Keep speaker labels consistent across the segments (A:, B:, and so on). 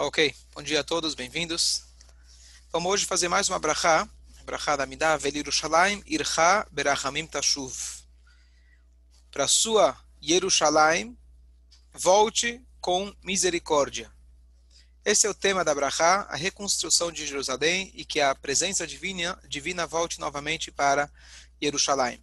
A: Ok, bom dia a todos, bem-vindos. Vamos hoje fazer mais uma brachá, brachá da Midah, Vel Yerushalayim, Ircha Berachamim Tashuv. Para sua Yerushalayim, volte com misericórdia. Esse é o tema da brachá, a reconstrução de Jerusalém e que a presença divina, divina volte novamente para Yerushalayim.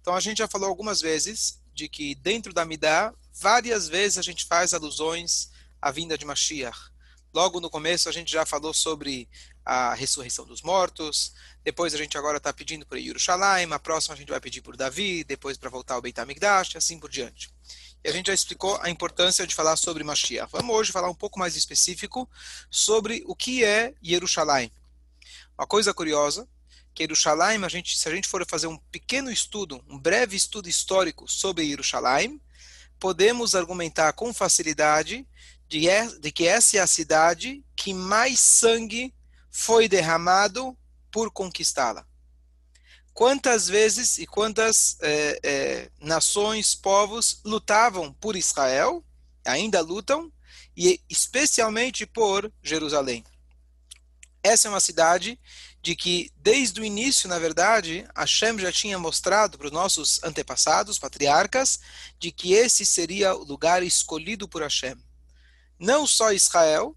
A: Então a gente já falou algumas vezes de que dentro da Midah, várias vezes a gente faz alusões a vinda de Mashiach. Logo no começo a gente já falou sobre a ressurreição dos mortos, depois a gente agora está pedindo por Yerushalayim, a próxima a gente vai pedir por Davi, depois para voltar ao Beit HaMikdash, e assim por diante. E a gente já explicou a importância de falar sobre Mashiach. Vamos hoje falar um pouco mais específico sobre o que é Yerushalayim. Uma coisa curiosa, que Yerushalayim, a gente, se a gente for fazer um pequeno estudo, um breve estudo histórico sobre Yerushalayim, podemos argumentar com facilidade de, de que essa é a cidade que mais sangue foi derramado por conquistá-la. Quantas vezes e quantas é, é, nações, povos lutavam por Israel, ainda lutam, e especialmente por Jerusalém. Essa é uma cidade de que, desde o início, na verdade, Hashem já tinha mostrado para os nossos antepassados, patriarcas, de que esse seria o lugar escolhido por Hashem não só Israel,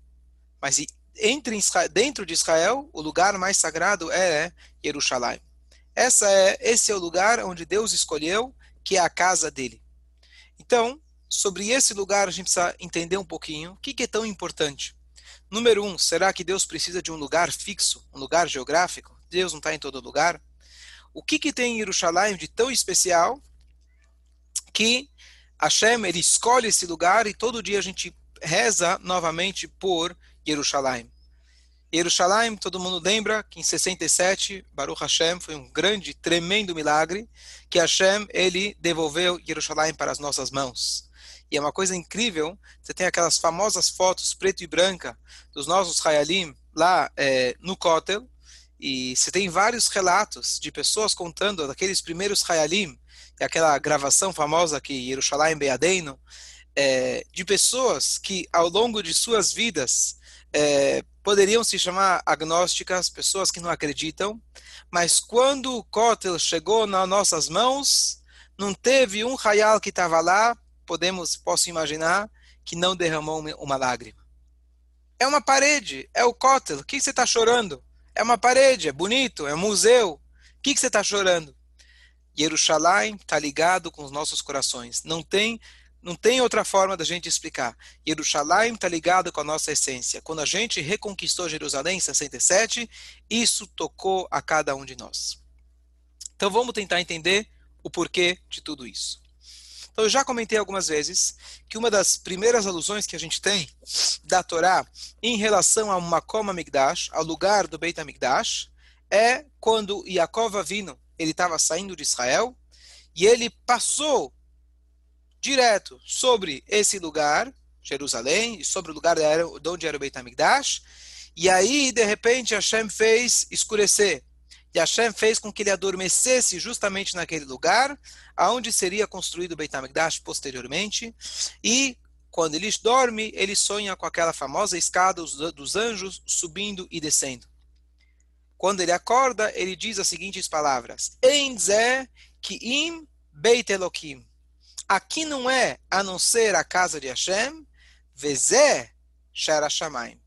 A: mas entre Israel, dentro de Israel, o lugar mais sagrado é Jerusalém. Essa é, esse é o lugar onde Deus escolheu, que é a casa dele. Então, sobre esse lugar, a gente precisa entender um pouquinho o que, que é tão importante. Número um, será que Deus precisa de um lugar fixo, um lugar geográfico? Deus não está em todo lugar? O que, que tem em Jerusalém de tão especial que Hashem ele escolhe esse lugar e todo dia a gente reza novamente por Jerusalém. Jerusalém, todo mundo lembra que em 67, Baruch Hashem foi um grande, tremendo milagre, que Hashem, ele devolveu Jerusalém para as nossas mãos. E é uma coisa incrível, você tem aquelas famosas fotos preto e branca dos nossos Hayalim lá é, no Kotel, e você tem vários relatos de pessoas contando daqueles primeiros Hayalim, e aquela gravação famosa que Jerusalém Beadeino, é, de pessoas que, ao longo de suas vidas, é, poderiam se chamar agnósticas, pessoas que não acreditam, mas quando o Kotel chegou nas nossas mãos, não teve um raial que estava lá, podemos, posso imaginar, que não derramou uma lágrima. É uma parede, é o Kotel, o que você está chorando? É uma parede, é bonito, é um museu. O que você está chorando? Jerusalém está ligado com os nossos corações. Não tem não tem outra forma da gente explicar. Jerusalém está ligado com a nossa essência. Quando a gente reconquistou Jerusalém em 67, isso tocou a cada um de nós. Então vamos tentar entender o porquê de tudo isso. Então eu já comentei algumas vezes que uma das primeiras alusões que a gente tem da Torá em relação ao Makom Amigdash, ao lugar do Beit Amigdash, é quando Yaakov Avino, ele estava saindo de Israel e ele passou direto sobre esse lugar, Jerusalém, e sobre o lugar de onde era o Beit e aí, de repente, Hashem fez escurecer. E Hashem fez com que ele adormecesse justamente naquele lugar, aonde seria construído o Beit posteriormente. E quando ele dorme, ele sonha com aquela famosa escada dos anjos subindo e descendo. Quando ele acorda, ele diz as seguintes palavras: Enze ki im Beit Elohim. Aqui não é a não ser a casa de Hashem, Vezé Shara Shamayim.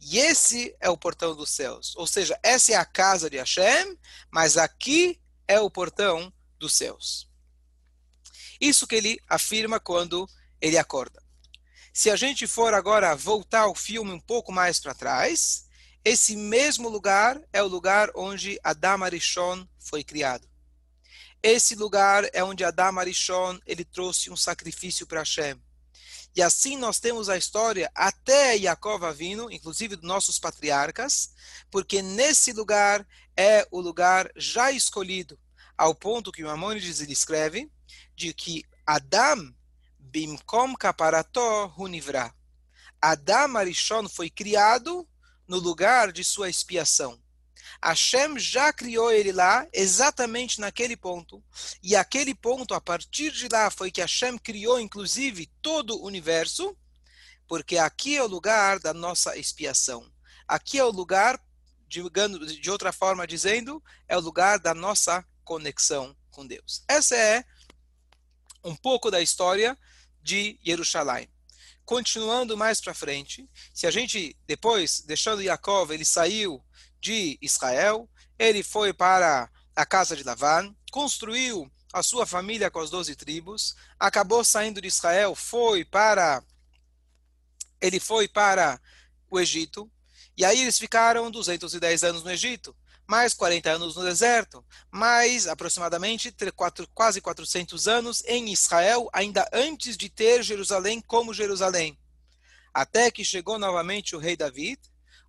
A: E esse é o portão dos céus. Ou seja, essa é a casa de Hashem, mas aqui é o portão dos céus. Isso que ele afirma quando ele acorda. Se a gente for agora voltar o filme um pouco mais para trás, esse mesmo lugar é o lugar onde Adam Arishon foi criado. Esse lugar é onde Adam Arishon ele trouxe um sacrifício para Hashem. E assim nós temos a história até Yaakov Avino, inclusive dos nossos patriarcas, porque nesse lugar é o lugar já escolhido, ao ponto que Maimonides escreve de que Adam bimkom kaparato hunivra. Adam Arishon foi criado no lugar de sua expiação. Hashem já criou ele lá, exatamente naquele ponto. E aquele ponto, a partir de lá, foi que Hashem criou, inclusive, todo o universo, porque aqui é o lugar da nossa expiação. Aqui é o lugar, de outra forma dizendo, é o lugar da nossa conexão com Deus. Essa é um pouco da história de Jerusalém. Continuando mais para frente, se a gente depois, deixando Yaakov, ele saiu de Israel, ele foi para a casa de Lavan, construiu a sua família com as doze tribos, acabou saindo de Israel, foi para ele foi para o Egito, e aí eles ficaram 210 anos no Egito, mais 40 anos no deserto, mais aproximadamente quase 400 anos em Israel, ainda antes de ter Jerusalém como Jerusalém. Até que chegou novamente o rei David.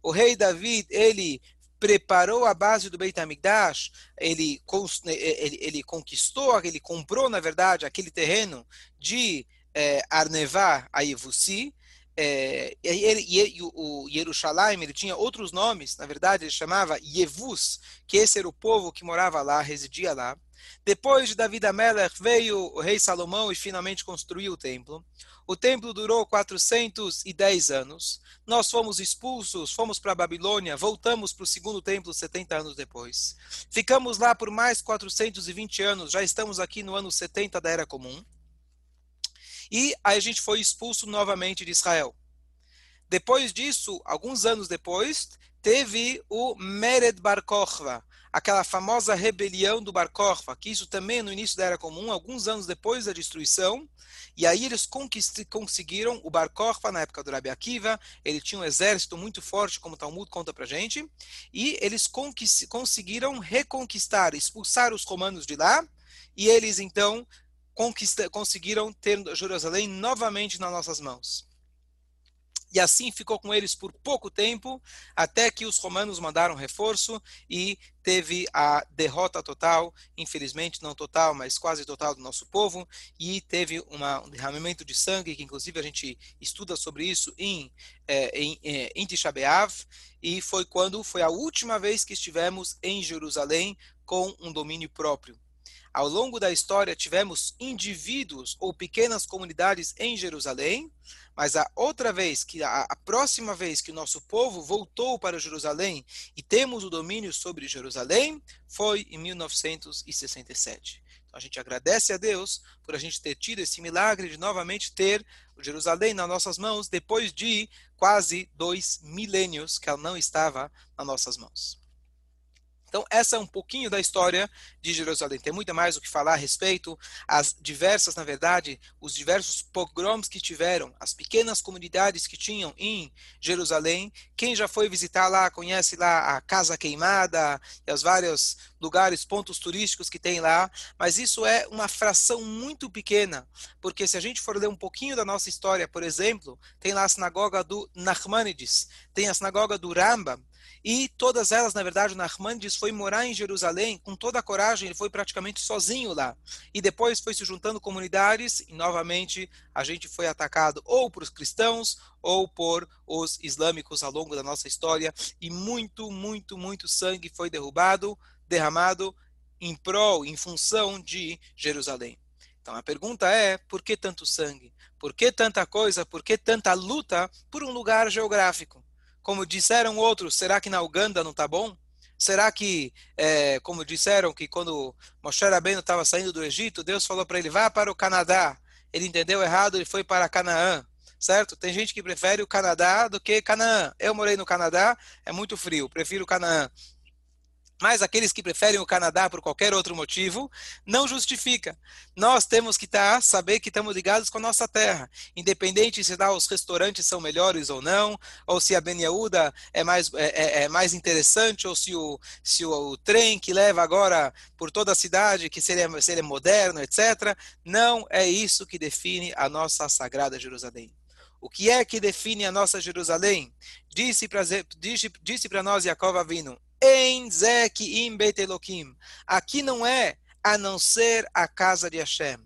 A: O rei David, ele preparou a base do Beit HaMikdash, ele, ele, ele conquistou, ele comprou, na verdade, aquele terreno de é, Arnevá a Yevusi, é, ele, e, o Jerusalém, ele tinha outros nomes, na verdade ele chamava Yevus, que esse era o povo que morava lá, residia lá. Depois de Davi Amelech veio o rei Salomão e finalmente construiu o templo. O templo durou 410 anos. Nós fomos expulsos, fomos para a Babilônia, voltamos para o segundo templo 70 anos depois. Ficamos lá por mais 420 anos, já estamos aqui no ano 70 da Era Comum. E aí a gente foi expulso novamente de Israel. Depois disso, alguns anos depois, teve o Mered Bar Kokhba, aquela famosa rebelião do Bar Kokhba, que isso também no início da Era Comum, alguns anos depois da destruição, e aí eles conseguiram o Bar Kokhba na época do Rabi Akiva, ele tinha um exército muito forte, como o Talmud conta pra gente, e eles conseguiram reconquistar, expulsar os romanos de lá, e eles então conseguiram ter Jerusalém novamente nas nossas mãos. E assim ficou com eles por pouco tempo, até que os romanos mandaram reforço e teve a derrota total, infelizmente não total, mas quase total do nosso povo, e teve uma, um derramamento de sangue, que inclusive a gente estuda sobre isso em, é, em, é, em Tisha B'Av, e foi quando foi a última vez que estivemos em Jerusalém com um domínio próprio. Ao longo da história, tivemos indivíduos ou pequenas comunidades em Jerusalém, mas a outra vez, que a, a, próxima vez que o nosso povo voltou para Jerusalém e temos o domínio sobre Jerusalém, foi em 1967. Então a gente agradece a Deus por a gente ter tido esse milagre de novamente ter Jerusalém nas nossas mãos depois de quase dois milênios que ela não estava nas nossas mãos. Então, essa é um pouquinho da história de Jerusalém. Tem muito mais o que falar a respeito. As diversas, na verdade, os diversos pogroms que tiveram, as pequenas comunidades que tinham em Jerusalém. Quem já foi visitar lá, conhece lá a Casa Queimada e os vários lugares, pontos turísticos que tem lá. Mas isso é uma fração muito pequena, porque se a gente for ler um pouquinho da nossa história, por exemplo, tem lá a sinagoga do Nachmanides, tem a sinagoga do Rambam, e todas elas, na verdade, o Nachmanides foi morar em Jerusalém com toda a coragem, ele foi praticamente sozinho lá. E depois foi se juntando comunidades e novamente a gente foi atacado ou por cristãos ou por os islâmicos ao longo da nossa história e muito, muito, muito sangue foi derrubado, derramado em prol, em função de Jerusalém. Então a pergunta é: por que tanto sangue? Por que tanta coisa? Por que tanta luta por um lugar geográfico? Como disseram outros, será que na Uganda não está bom? Será que, é, como disseram, que quando Moshe Rabbeinu estava saindo do Egito, Deus falou para ele, vá para o Canadá. Ele entendeu errado, ele foi para Canaã, certo? Tem gente que prefere o Canadá do que Canaã. Eu morei no Canadá, é muito frio, prefiro Canaã. Mas aqueles que preferem o Canadá por qualquer outro motivo, não justifica. Nós temos que estar, saber que estamos ligados com a nossa terra. Independente se lá os restaurantes são melhores ou não, ou se a Beniaúda é mais, é, é, é mais interessante, ou se o, se o, o, trem que leva agora por toda a cidade, que seria, seria moderno, etc. Não é isso que define a nossa sagrada Jerusalém. O que é que define a nossa Jerusalém? Disse para disse, disse nós Jacob Avino, em Zek im Beit. Aqui não é a não ser a casa de Hashem.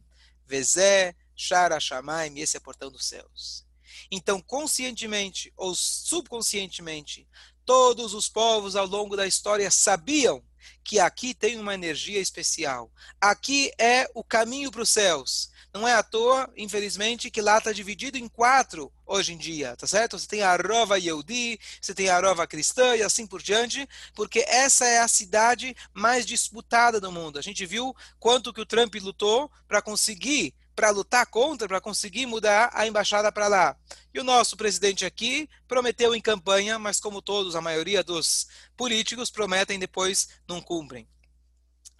A: Vezé, Shara Shamaim, esse é o portão dos céus. Então, conscientemente ou subconscientemente, todos os povos ao longo da história sabiam que aqui tem uma energia especial. Aqui é o caminho para os céus. Não é à toa, infelizmente, que lá está dividido em quatro hoje em dia, tá certo? Você tem a Rova Yehudi, você tem a Rova Cristã e assim por diante, porque essa é a cidade mais disputada do mundo. A gente viu quanto que o Trump lutou para conseguir para lutar contra, para conseguir mudar a embaixada para lá. E o nosso presidente aqui prometeu em campanha, mas como todos, a maioria dos políticos prometem depois não cumprem.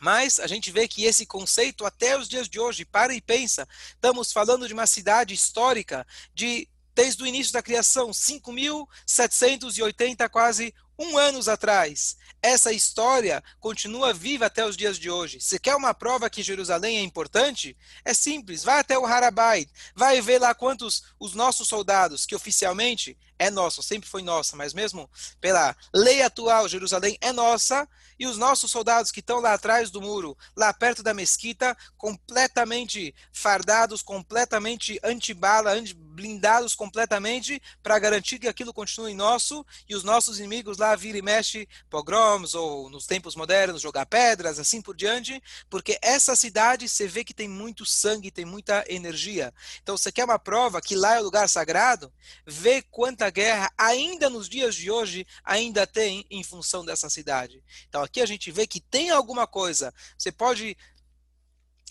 A: Mas a gente vê que esse conceito, até os dias de hoje, para e pensa, estamos falando de uma cidade histórica de desde o início da criação, 5.780, quase um anos atrás. Essa história continua viva até os dias de hoje. Se quer uma prova que Jerusalém é importante? É simples, vai até o Harabait, vai ver lá quantos os nossos soldados, que oficialmente é nosso, sempre foi nossa, mas mesmo pela lei atual, Jerusalém é nossa, e os nossos soldados que estão lá atrás do muro, lá perto da mesquita, completamente fardados, completamente antibala, blindados completamente, para garantir que aquilo continue nosso, e os nossos inimigos lá vira e mexe pogroms, ou nos tempos modernos, jogar pedras, assim por diante, porque essa cidade você vê que tem muito sangue, tem muita energia. Então, você quer uma prova que lá é o lugar sagrado? Vê quanta guerra ainda nos dias de hoje ainda tem em função dessa cidade. Então, aqui a gente vê que tem alguma coisa. Você pode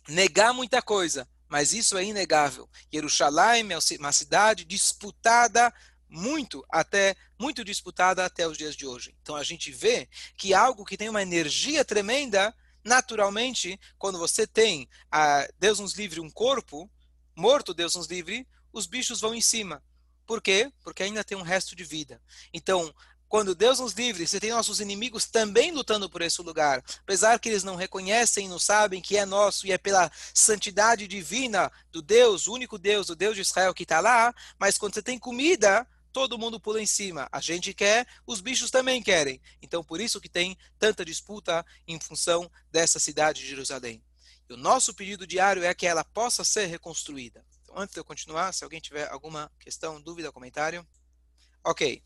A: negar muita coisa, mas isso é inegável. Jerusalém é uma cidade disputada muito até muito disputada até os dias de hoje. Então a gente vê que algo que tem uma energia tremenda, naturalmente, quando você tem a Deus nos livre um corpo morto, Deus nos livre, os bichos vão em cima. Por quê? Porque ainda tem um resto de vida. Então, quando Deus nos livre, você tem nossos inimigos também lutando por esse lugar. Apesar que eles não reconhecem, não sabem que é nosso e é pela santidade divina do Deus, o único Deus, o Deus de Israel que está lá, mas quando você tem comida, todo mundo pula em cima. A gente quer, os bichos também querem. Então, por isso que tem tanta disputa em função dessa cidade de Jerusalém. E o nosso pedido diário é que ela possa ser reconstruída. Antes de eu continuar, se alguém tiver alguma questão, dúvida, comentário. Ok.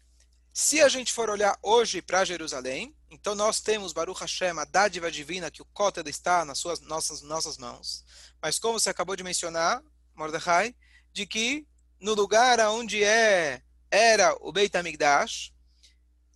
A: Se a gente for olhar hoje para Jerusalém, então nós temos Baruch Hashem, a dádiva divina que o Kotel está nas suas nossas nossas mãos. Mas como você acabou de mencionar, Mordecai, de que no lugar onde é era o Beit HaMikdash,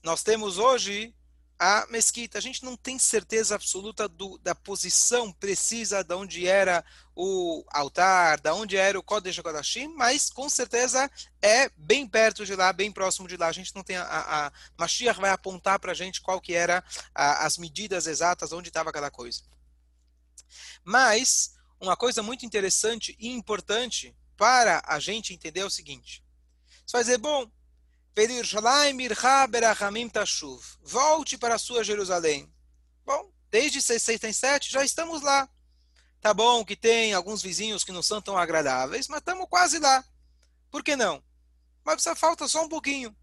A: nós temos hoje a mesquita. A gente não tem certeza absoluta do, da posição precisa de onde era o altar, de onde era o Kodesh HaKodashim, mas com certeza é bem perto de lá, bem próximo de lá. A gente não tem a, a, a Mashiach vai apontar para a gente qual que era a, as medidas exatas, onde estava cada coisa. Mas uma coisa muito interessante e importante para a gente entender é o seguinte: você vai dizer, bom, volte para a sua Jerusalém. Bom, desde 667 já estamos lá. Tá bom que tem alguns vizinhos que não são tão agradáveis, mas estamos quase lá. Por que não? Mas falta só um pouquinho.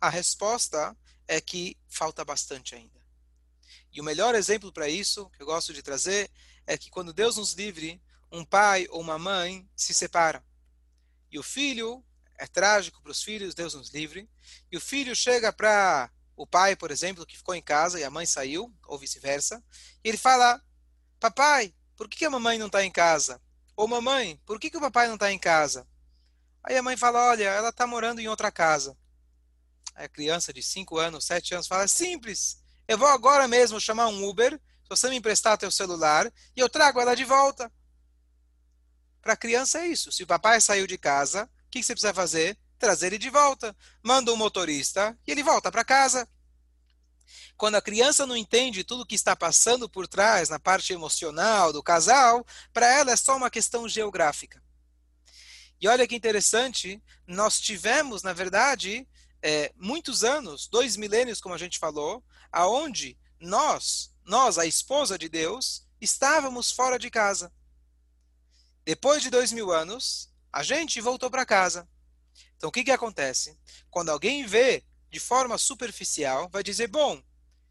A: A resposta é que falta bastante ainda. E o melhor exemplo para isso, que eu gosto de trazer, é que quando Deus nos livre, um pai ou uma mãe se separam. E o filho é trágico para os filhos, Deus nos livre. E o filho chega para o pai, por exemplo, que ficou em casa e a mãe saiu, ou vice-versa, e ele fala: Papai, por que a mamãe não está em casa? Ou mamãe, por que, que o papai não está em casa? Aí a mãe fala: Olha, ela está morando em outra casa. Aí a criança de 5 anos, 7 anos fala: Simples, eu vou agora mesmo chamar um Uber, se você me emprestar teu celular, e eu trago ela de volta. Para a criança é isso. Se o papai saiu de casa, o que você precisa fazer? Trazer ele de volta. Manda um motorista e ele volta para casa. Quando a criança não entende tudo o que está passando por trás, na parte emocional do casal, para ela é só uma questão geográfica. E olha que interessante, nós tivemos, na verdade, é, muitos anos, dois milênios, como a gente falou, aonde nós, nós, a esposa de Deus, estávamos fora de casa. Depois de dois mil anos, a gente voltou para casa. Então, o que, que acontece? Quando alguém vê de forma superficial, vai dizer: bom,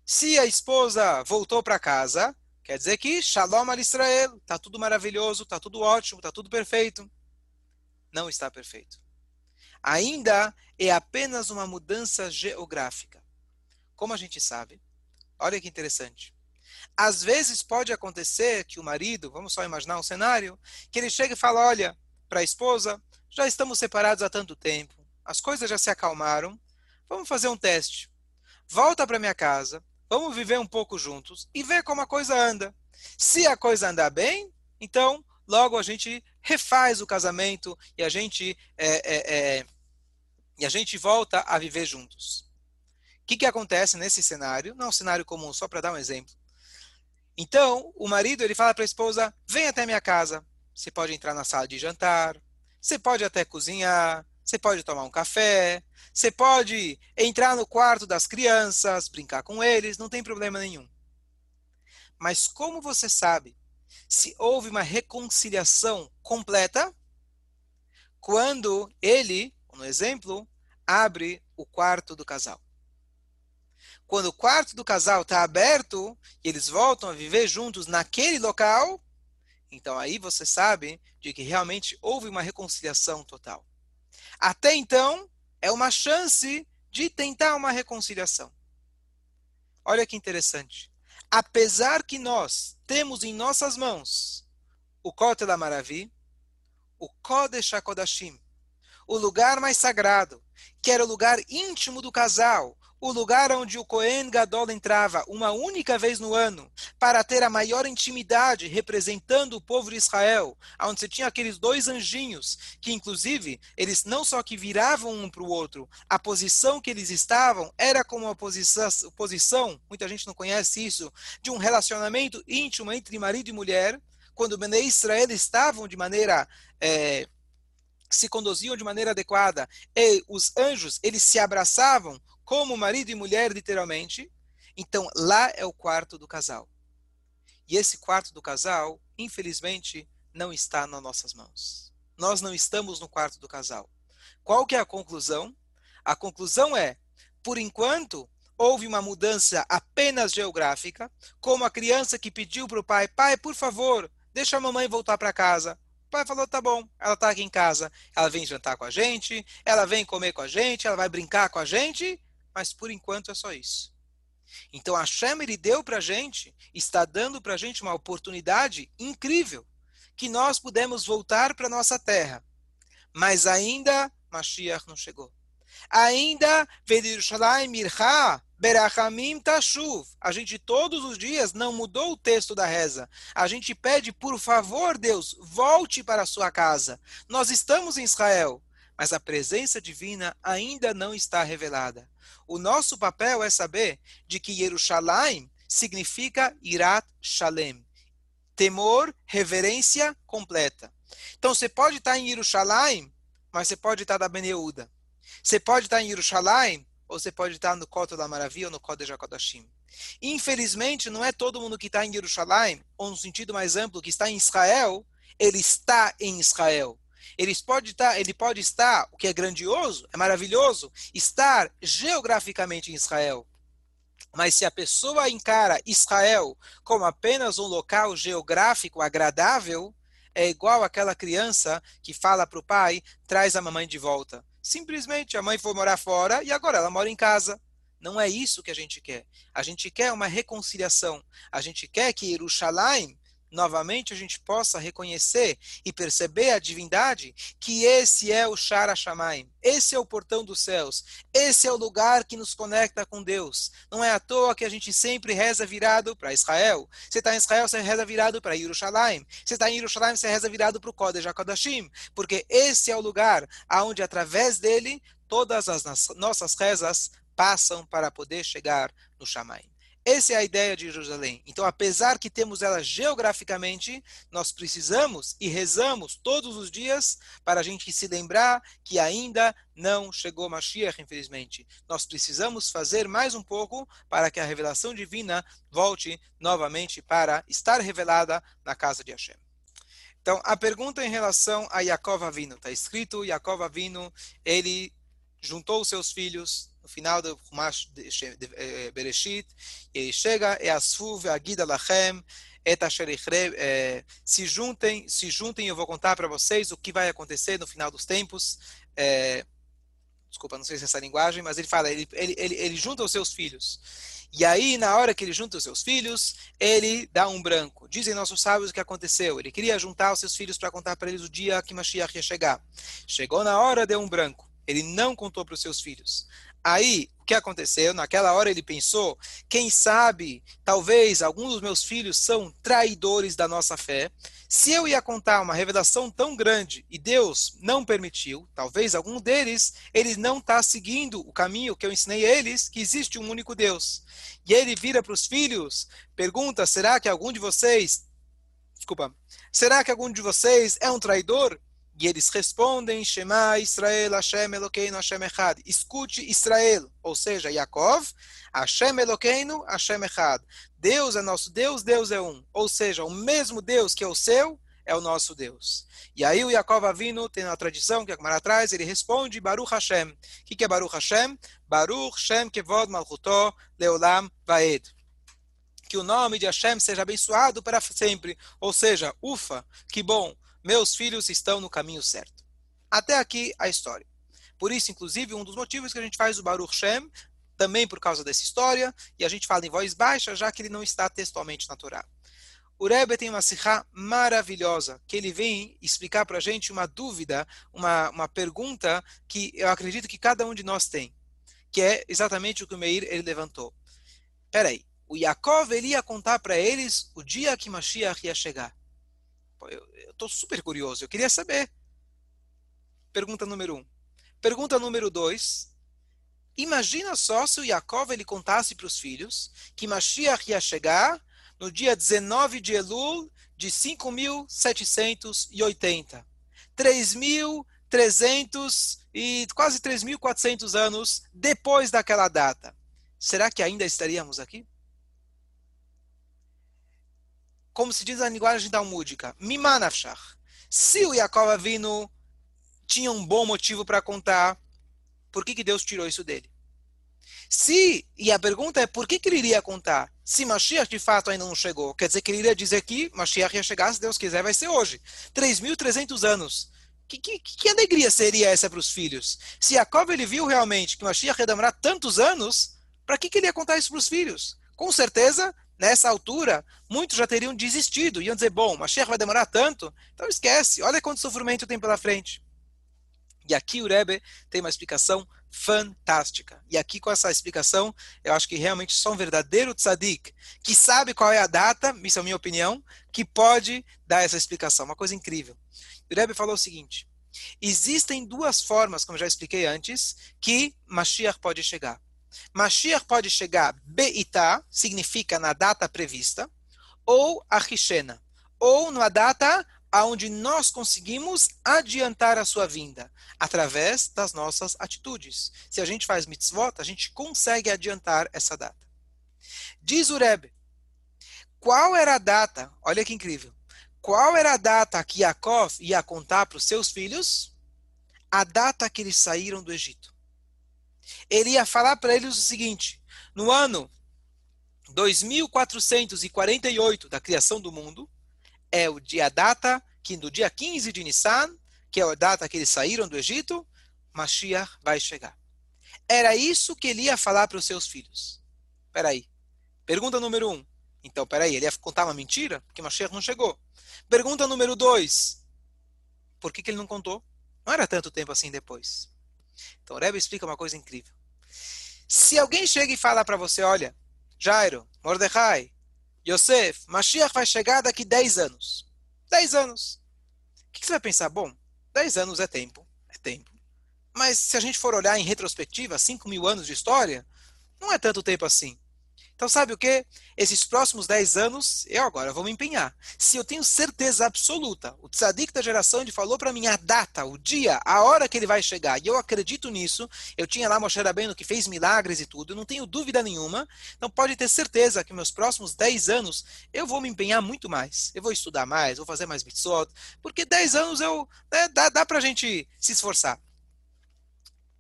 A: se a esposa voltou para casa, quer dizer que Shalom al Israel, está tudo maravilhoso, está tudo ótimo, está tudo perfeito. Não está perfeito. Ainda é apenas uma mudança geográfica. Como a gente sabe, olha que interessante. Às vezes pode acontecer que o marido, vamos só imaginar um cenário, que ele chega e fala: Olha, para a esposa, já estamos separados há tanto tempo, as coisas já se acalmaram, vamos fazer um teste. Volta para minha casa, vamos viver um pouco juntos e ver como a coisa anda. Se a coisa andar bem, então logo a gente refaz o casamento e a gente é, é, é, e a gente volta a viver juntos. O que, que acontece nesse cenário? Não é um cenário comum, só para dar um exemplo. Então, o marido ele fala para a esposa: vem até minha casa. Você pode entrar na sala de jantar, você pode até cozinhar, você pode tomar um café, você pode entrar no quarto das crianças, brincar com eles, não tem problema nenhum. Mas como você sabe se houve uma reconciliação completa? Quando ele, no exemplo, abre o quarto do casal. Quando o quarto do casal está aberto e eles voltam a viver juntos naquele local, então aí você sabe de que realmente houve uma reconciliação total. Até então, é uma chance de tentar uma reconciliação. Olha que interessante. Apesar que nós temos em nossas mãos o Kotel Maravi, o Kodesh HaKodashim, o lugar mais sagrado, que era o lugar íntimo do casal, o lugar onde o Cohen Gadol entrava uma única vez no ano para ter a maior intimidade representando o povo de Israel, onde você tinha aqueles dois anjinhos que inclusive eles não só que viravam um para o outro, a posição que eles estavam era como uma posição, posição, muita gente não conhece isso, de um relacionamento íntimo entre marido e mulher, quando Bnei Israel estavam de maneira é, se conduziam de maneira adequada e os anjos eles se abraçavam como marido e mulher, literalmente. Então, lá é o quarto do casal. E esse quarto do casal, infelizmente, não está nas nossas mãos. Nós não estamos no quarto do casal. Qual que é a conclusão? A conclusão é, por enquanto, houve uma mudança apenas geográfica, como a criança que pediu para o pai, pai, por favor, deixa a mamãe voltar para casa. O pai falou, tá bom, ela está aqui em casa, ela vem jantar com a gente, ela vem comer com a gente, ela vai brincar com a gente, mas por enquanto é só isso. Então a Hashem ele deu para a gente, está dando para a gente uma oportunidade incrível, que nós pudemos voltar para nossa terra. Mas ainda Mashiach não chegou. Ainda Berachamim Tashuv. A gente todos os dias não mudou o texto da reza. A gente pede, por favor, Deus, volte para a sua casa. Nós estamos em Israel, mas a presença divina ainda não está revelada. O nosso papel é saber de que Jerusalém significa Irat Shalem. Temor, reverência completa. Então você pode estar em Jerusalém, mas você pode estar da Beneuda. Você pode estar em Jerusalém, ou você pode estar no Coto da Maravilha ou no Kodesh HaKodashim. Infelizmente, não é todo mundo que está em Jerusalém, ou no sentido mais amplo, que está em Israel, ele está em Israel. Ele pode estar, ele pode estar, o que é grandioso, é maravilhoso, estar geograficamente em Israel. Mas se a pessoa encara Israel como apenas um local geográfico agradável, é igual aquela criança que fala para o pai: traz a mamãe de volta. Simplesmente a mãe foi morar fora e agora ela mora em casa. Não é isso que a gente quer. A gente quer uma reconciliação. A gente quer que Jerusalém novamente a gente possa reconhecer e perceber a divindade que esse é o Shara Shamaim, esse é o portão dos céus, esse é o lugar que nos conecta com Deus. Não é à toa que a gente sempre reza virado para Israel. Você está em Israel, você reza virado para Jerusalém. Você está em Jerusalém, você reza virado para o Kodesh HaKodashim, porque esse é o lugar aonde através dele todas as nossas rezas passam para poder chegar no Shamaim. Essa é a ideia de Jerusalém. Então, apesar que temos ela geograficamente, nós precisamos e rezamos todos os dias para a gente se lembrar que ainda não chegou Mashiach, infelizmente. Nós precisamos fazer mais um pouco para que a revelação divina volte novamente para estar revelada na casa de Hashem. Então, a pergunta em relação a Yaakov Avinu, está escrito, Yaakov Avinu, ele juntou os seus filhos, final do Humash de, de, eh, Bereshit, e chega, e asfu ve'agida lachem, et asher eh, se juntem, se juntem, eu vou contar para vocês o que vai acontecer no final dos tempos. É, desculpa, não sei se é essa linguagem, mas ele fala, ele, ele, ele, ele junta os seus filhos. E aí, na hora que ele junta os seus filhos, ele dá um branco. Dizem nossos sábios o que aconteceu. Ele queria juntar os seus filhos para contar para eles o dia que Mashiach ia chegar. Chegou na hora, deu um branco. Ele não contou para os seus filhos. Aí, o que aconteceu? Naquela hora ele pensou: quem sabe, talvez alguns dos meus filhos são traidores da nossa fé. Se eu ia contar uma revelação tão grande e Deus não permitiu, talvez algum deles, ele não está seguindo o caminho que eu ensinei a eles, que existe um único Deus. E ele vira para os filhos, pergunta: será que algum de vocês, desculpa, será que algum de vocês é um traidor? E eles respondem, Shema Israel, Hashem Elokeinu, Hashem Echad. Escute Israel, ou seja, Yaakov, Hashem Elokeinu, Hashem Echad. Deus é nosso Deus, Deus é um. Ou seja, o mesmo Deus que é o seu, é o nosso Deus. E aí o Yaakov Avinu tem uma tradição que a Gemara atrás, ele responde Baruch Hashem. O que é Baruch Hashem? Baruch Shem Kevod Malchuto Leolam Vaed. Que o nome de Hashem seja abençoado para sempre. Ou seja, ufa, que bom meus filhos estão no caminho certo. Até aqui a história. Por isso, inclusive, um dos motivos que a gente faz o Baruch Shem, também por causa dessa história, e a gente fala em voz baixa, já que ele não está textualmente na Torá. O Rebbe tem uma sirra maravilhosa, que ele vem explicar para a gente uma dúvida, uma, uma pergunta que eu acredito que cada um de nós tem, que é exatamente o que o Meir ele levantou. Peraí, o Yaakov ele ia contar para eles o dia que Mashiach ia chegar. Eu estou super curioso, eu queria saber. Pergunta número um. Pergunta número dois. Imagina só se o Yaakov ele contasse para os filhos que Mashiach ia chegar no dia 19 de Elul de 5.780. 3.300 e quase 3.400 anos depois daquela data. Será que ainda estaríamos aqui? Como se diz na linguagem talmúdica, mimanafshach. Se o Yaakov Avinu tinha um bom motivo para contar, por que, que Deus tirou isso dele? Se, e a pergunta é, por que, que ele iria contar? Se Mashiach de fato ainda não chegou, quer dizer que ele iria dizer que Mashiach ia chegar, se Deus quiser, vai ser hoje. 3.300 anos. Que, que, que, alegria seria essa para os filhos? Se Jacob ele viu realmente que Mashiach ia demorar tantos anos, para que, que ele ia contar isso para os filhos? Com certeza, nessa altura, muitos já teriam desistido. Iam dizer, bom, Mashiach vai demorar tanto, então esquece, olha quanto sofrimento tem pela frente. E aqui o Rebbe tem uma explicação fantástica. E aqui com essa explicação, eu acho que realmente só um verdadeiro tzadik, que sabe qual é a data, isso é a minha opinião, que pode dar essa explicação. Uma coisa incrível. O Rebbe falou o seguinte, existem duas formas, como já expliquei antes, que Mashiach pode chegar. Mashiach pode chegar Beitá, significa na data prevista, ou Achishena, ou na data aonde nós conseguimos adiantar a sua vinda, através das nossas atitudes. Se a gente faz mitzvot, a gente consegue adiantar essa data. Diz o Rebbe, qual era a data, olha que incrível, qual era a data que Yaakov ia contar para os seus filhos? A data que eles saíram do Egito ele ia falar para eles o seguinte: no ano 2448 da criação do mundo, é o dia data que no dia 15 de Nissan, que é a data que eles saíram do Egito, Mashiach vai chegar. Era isso que ele ia falar para os seus filhos. Peraí. Pergunta número um. Então, peraí, ele ia contar uma mentira? Porque Mashiach não chegou. Pergunta número dois. Por que, que ele não contou? Não era tanto tempo assim depois. Então o Rebbe explica uma coisa incrível. Se alguém chega e fala para você, olha, Jairo, Mordecai, Yosef, Mashiach vai chegar daqui 10 anos. 10 anos. O que você vai pensar? Bom, 10 anos é tempo, é tempo. Mas se a gente for olhar em retrospectiva, 5 mil anos de história, não é tanto tempo assim. Então, sabe o que? Esses próximos 10 anos, eu agora vou me empenhar. Se eu tenho certeza absoluta, o tzadik da geração ele falou para mim a data, o dia, a hora que ele vai chegar, e eu acredito nisso, eu tinha lá Moshe Rabbeinu que fez milagres e tudo, eu não tenho dúvida nenhuma, então pode ter certeza que meus próximos 10 anos eu vou me empenhar muito mais. Eu vou estudar mais, vou fazer mais mitzvot, porque 10 anos eu, né, dá, dá para a gente se esforçar.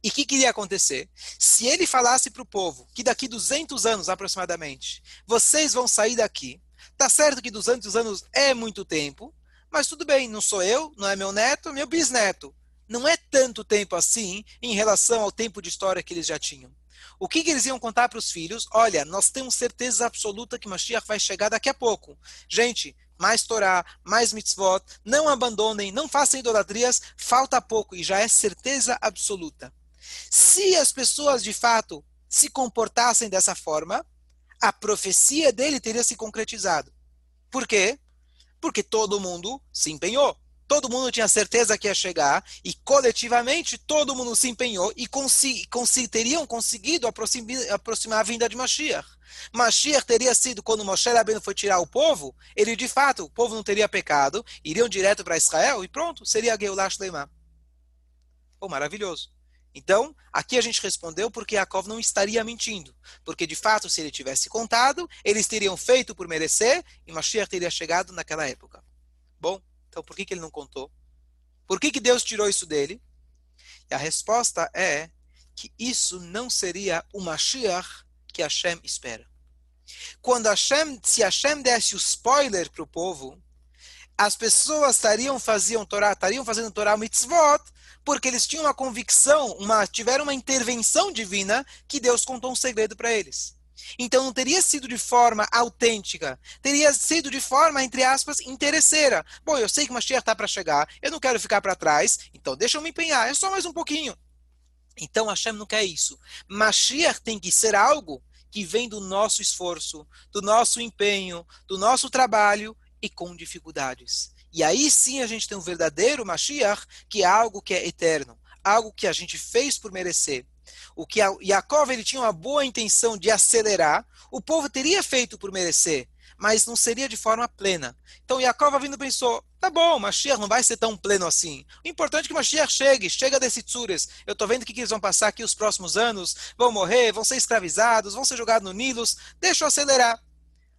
A: E o que queria acontecer? Se ele falasse para o povo que daqui 200 anos aproximadamente, vocês vão sair daqui, tá certo que 200 anos é muito tempo, mas tudo bem, não sou eu, não é meu neto, meu bisneto. não é tanto tempo assim em relação ao tempo de história que eles já tinham. O que, que eles iam contar para os filhos? Olha, nós temos certeza absoluta que Mashiach vai chegar daqui a pouco. Gente, mais Torá, mais mitzvot, não abandonem, não façam idolatrias, falta pouco e já é certeza absoluta. Se as pessoas de fato se comportassem dessa forma, a profecia dele teria se concretizado. Por quê? Porque todo mundo se empenhou todo mundo tinha certeza que ia chegar, e coletivamente todo mundo se empenhou e consi consi teriam conseguido aproximar, aproximar a vinda de Mashiach. Mashiach teria sido, quando Moshe Rabbeinu foi tirar o povo, ele de fato, o povo não teria pecado, iriam direto para Israel e pronto, seria Geulah Shleimah. Oh, maravilhoso. Então, aqui a gente respondeu porque Yaakov não estaria mentindo. Porque, de fato, se ele tivesse contado, eles teriam feito por merecer e Mashiach teria chegado naquela época. Bom, então por que, que ele não contou? Por que, que Deus tirou isso dele? E a resposta é que isso não seria o Mashiach que Hashem espera. Quando Hashem, se Hashem desse o spoiler para o povo, as pessoas estariam, faziam Torá, estariam fazendo Torá mitzvot, porque eles tinham uma convicção, uma, tiveram uma intervenção divina que Deus contou um segredo para eles. Então não teria sido de forma autêntica, teria sido de forma, entre aspas, interesseira. Bom, eu sei que Mashiach está para chegar, eu não quero ficar para trás, então deixa eu me empenhar, é só mais um pouquinho. Então Hashem não quer isso. Mashiach tem que ser algo que vem do nosso esforço, do nosso empenho, do nosso trabalho e com dificuldades. E aí sim a gente tem um verdadeiro Mashiach, que é algo que é eterno, algo que a gente fez por merecer o que Yaakov ele tinha uma boa intenção de acelerar, o povo teria feito por merecer, mas não seria de forma plena. Então Yaakov vindo pensou, tá bom, Mashiach não vai ser tão pleno assim. O importante é que Mashiach chegue, chega desse tsures. Eu estou vendo o que, que eles vão passar aqui os próximos anos, vão morrer, vão ser escravizados, vão ser jogados no Nilos, deixa eu acelerar.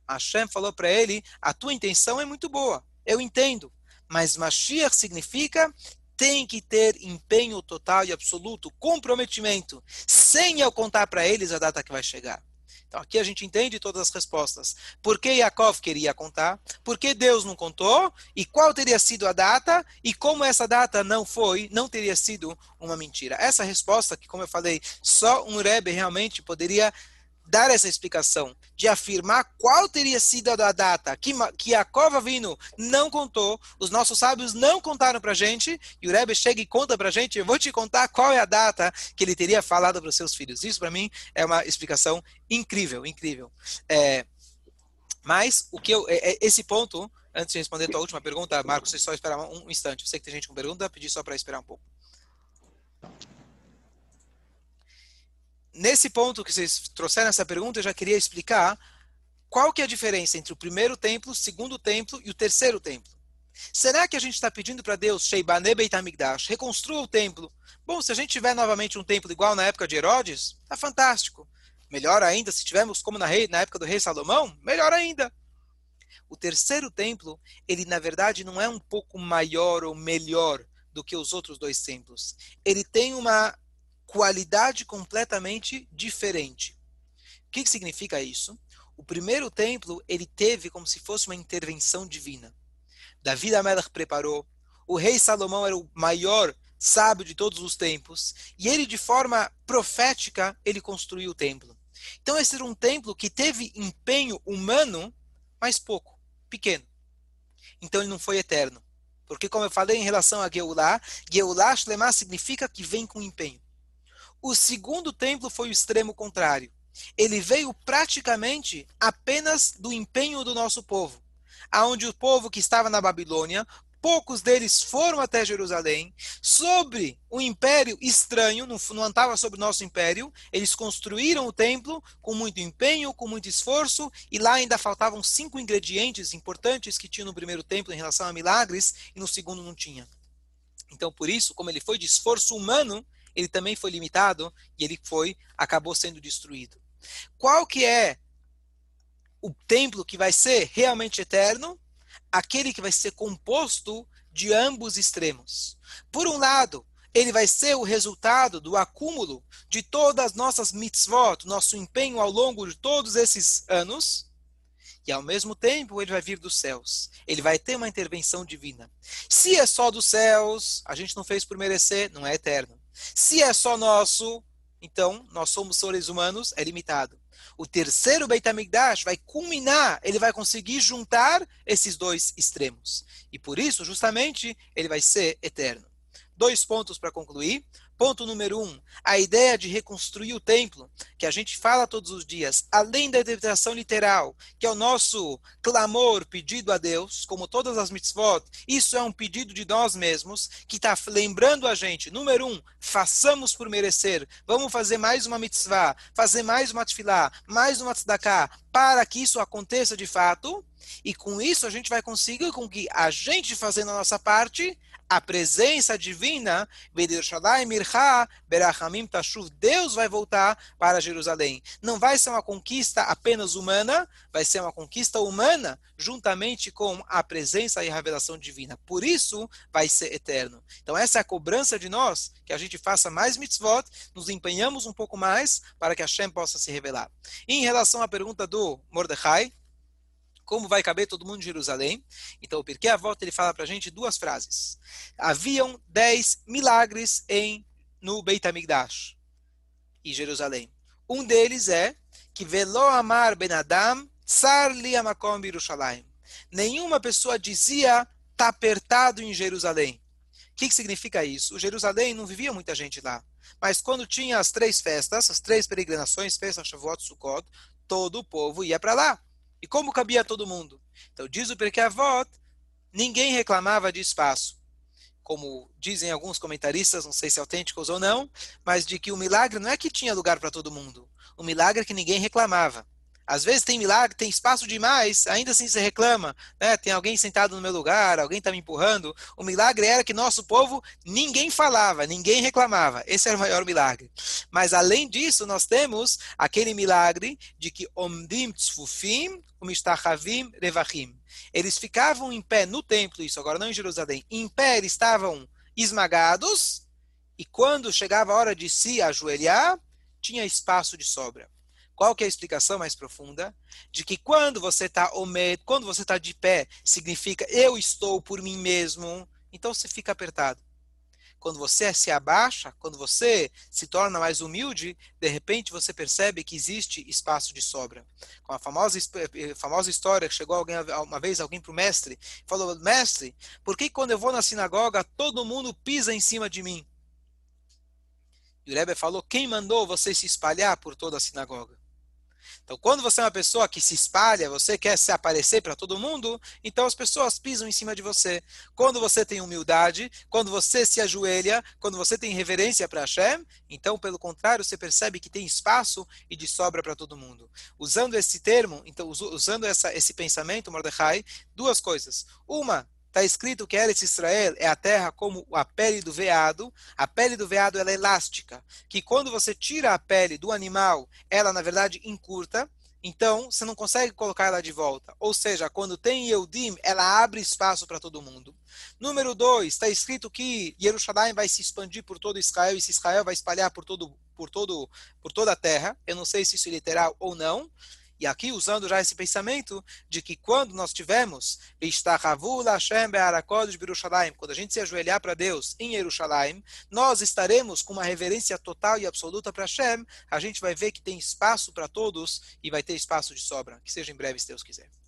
A: Hashem falou para ele, a tua intenção é muito boa, eu entendo, mas Mashiach significa tem que ter empenho total e absoluto, comprometimento, sem eu contar para eles a data que vai chegar. Então aqui a gente entende todas as respostas. Por que Yaakov queria contar? Por que Deus não contou? E qual teria sido a data? E como essa data não foi, não teria sido uma mentira? Essa resposta que, como eu falei, só um Rebbe realmente poderia dar essa explicação, de afirmar qual teria sido a data que, que Yaakov Vino não contou, os nossos sábios não contaram para a gente, e o Rebbe chega e conta para a gente, eu vou te contar qual é a data que ele teria falado para os seus filhos. Isso para mim é uma explicação incrível, incrível. É, mas o que eu, é, é, esse ponto, antes de responder a tua última pergunta, Marcos, você só esperar um, um instante. Eu sei que tem gente com pergunta, pedi só para esperar um pouco. Nesse ponto que vocês trouxeram essa pergunta, eu já queria explicar qual que é a diferença entre o primeiro templo, o segundo templo e o terceiro templo. Será que a gente está pedindo para Deus, Sheibane Beit HaMikdash, reconstrua o templo? Bom, se a gente tiver novamente um templo igual na época de Herodes, tá fantástico. Melhor ainda, se tivermos como na, rei, na época do rei Salomão, melhor ainda. O terceiro templo, ele na verdade não é um pouco maior ou melhor do que os outros dois templos. Ele tem uma qualidade completamente diferente. O que, significa isso? O primeiro templo, ele teve como se fosse uma intervenção divina. Davi Amelach preparou, o rei Salomão era o maior sábio de todos os tempos, e ele de forma profética, ele construiu o templo. Então esse era um templo que teve empenho humano, mas pouco, pequeno. Então ele não foi eterno. Porque como eu falei em relação a Geulah, Geulah Shlemah significa que vem com empenho. O segundo templo foi o extremo contrário. Ele veio praticamente apenas do empenho do nosso povo. Aonde o povo que estava na Babilônia, poucos deles foram até Jerusalém, sobre o império estranho, não, não estava sobre o nosso império, eles construíram o templo com muito empenho, com muito esforço, e lá ainda faltavam cinco ingredientes importantes que tinha no primeiro templo em relação a milagres, e no segundo não tinha. Então, por isso, como ele foi de esforço humano, ele também foi limitado e ele foi acabou sendo destruído. Qual que é o templo que vai ser realmente eterno? Aquele que vai ser composto de ambos extremos. Por um lado, ele vai ser o resultado do acúmulo de todas as nossas mitzvot, nosso empenho ao longo de todos esses anos. e ao mesmo tempo ele vai vir dos céus. Ele vai ter uma intervenção divina. Se é só dos céus, a gente não fez por merecer, não é eterno. Se é só nosso, então nós somos seres humanos, é limitado. O terceiro Beit HaMikdash vai culminar, ele vai conseguir juntar esses dois extremos. E por isso, justamente, ele vai ser eterno. Dois pontos para concluir. Ponto número um, a ideia de reconstruir o templo, que a gente fala todos os dias, além da interpretação literal, que é o nosso clamor, pedido a Deus, como todas as mitzvot, isso é um pedido de nós mesmos, que está lembrando a gente, número um, façamos por merecer, vamos fazer mais uma mitzvah, fazer mais uma tefilá, mais uma tzedakah, para que isso aconteça de fato, e com isso a gente vai conseguir com que a gente fazendo a nossa parte, a presença divina, Deus vai voltar para Jerusalém. Não vai ser uma conquista apenas humana, vai ser uma conquista humana juntamente com a presença e a revelação divina. Por isso, vai ser eterno. Então, essa é a cobrança de nós, que a gente faça mais mitzvot, nos empenhamos um pouco mais para que Hashem possa se revelar. E em relação à pergunta do Mordecai, como vai caber todo mundo em Jerusalém. Então, porque a volta ele fala para a gente duas frases. Haviam dez milagres em no Beit HaMikdash, em Jerusalém. Um deles é que velo amar ben Adam tsar li amakom Yerushalayim. Nenhuma pessoa dizia tá apertado em Jerusalém. O que, que significa isso? O Jerusalém não vivia muita gente lá. Mas quando tinha as três festas, as três peregrinações, festa, Shavuot, Sukkot, todo o povo ia para lá. E como cabia todo mundo? Então, diz o Perkei Avot, ninguém reclamava de espaço. Como dizem alguns comentaristas, não sei se é autênticos ou não, mas de que o milagre não é que tinha lugar para todo mundo. O milagre é que ninguém reclamava. Às vezes tem milagre, tem espaço demais, ainda assim você reclama, né? Tem alguém sentado no meu lugar, alguém está me empurrando. O milagre era que nosso povo ninguém falava, ninguém reclamava. Esse era o maior milagre. Mas além disso, nós temos aquele milagre de que omdim tzfufim umistachavim revachim. Eles ficavam em pé no templo, isso agora não em Jerusalém. Em pé eles estavam esmagados e quando chegava a hora de se ajoelhar, tinha espaço de sobra. Qual que é a explicação mais profunda? De que quando você está quando você está de pé, significa eu estou por mim mesmo, então você fica apertado. Quando você se abaixa, quando você se torna mais humilde, de repente você percebe que existe espaço de sobra. Com a famosa, eh, famosa história que chegou alguém, uma vez alguém para o mestre, falou: Mestre, por que quando eu vou na sinagoga todo mundo pisa em cima de mim? E o Rebbe falou: Quem mandou você se espalhar por toda a sinagoga? Então, quando você é uma pessoa que se espalha, você quer se aparecer para todo mundo, então as pessoas pisam em cima de você. Quando você tem humildade, quando você se ajoelha, quando você tem reverência para Hashem, então, pelo contrário, você percebe que tem espaço e de sobra para todo mundo. Usando esse termo, então, usando essa, esse pensamento, Mordecai, duas coisas. Uma, Está escrito que Eretz Israel é a terra como a pele do veado. A pele do veado é elástica, que quando você tira a pele do animal, ela na verdade encurta. Então, você não consegue colocar ela de volta. Ou seja, quando tem Yehudim, ela abre espaço para todo mundo. Número dois, está escrito que Jerusalém vai se expandir por todo Israel e se Israel vai espalhar por, todo, por, todo, por toda a terra. Eu não sei se isso é literal ou não. E aqui usando já esse pensamento de que quando nós tivermos quando a gente se ajoelhar para Deus em Jerusalém, nós estaremos com uma reverência total e absoluta para Hashem, a gente vai ver que tem espaço para todos e vai ter espaço de sobra. Que seja em breve, se Deus quiser.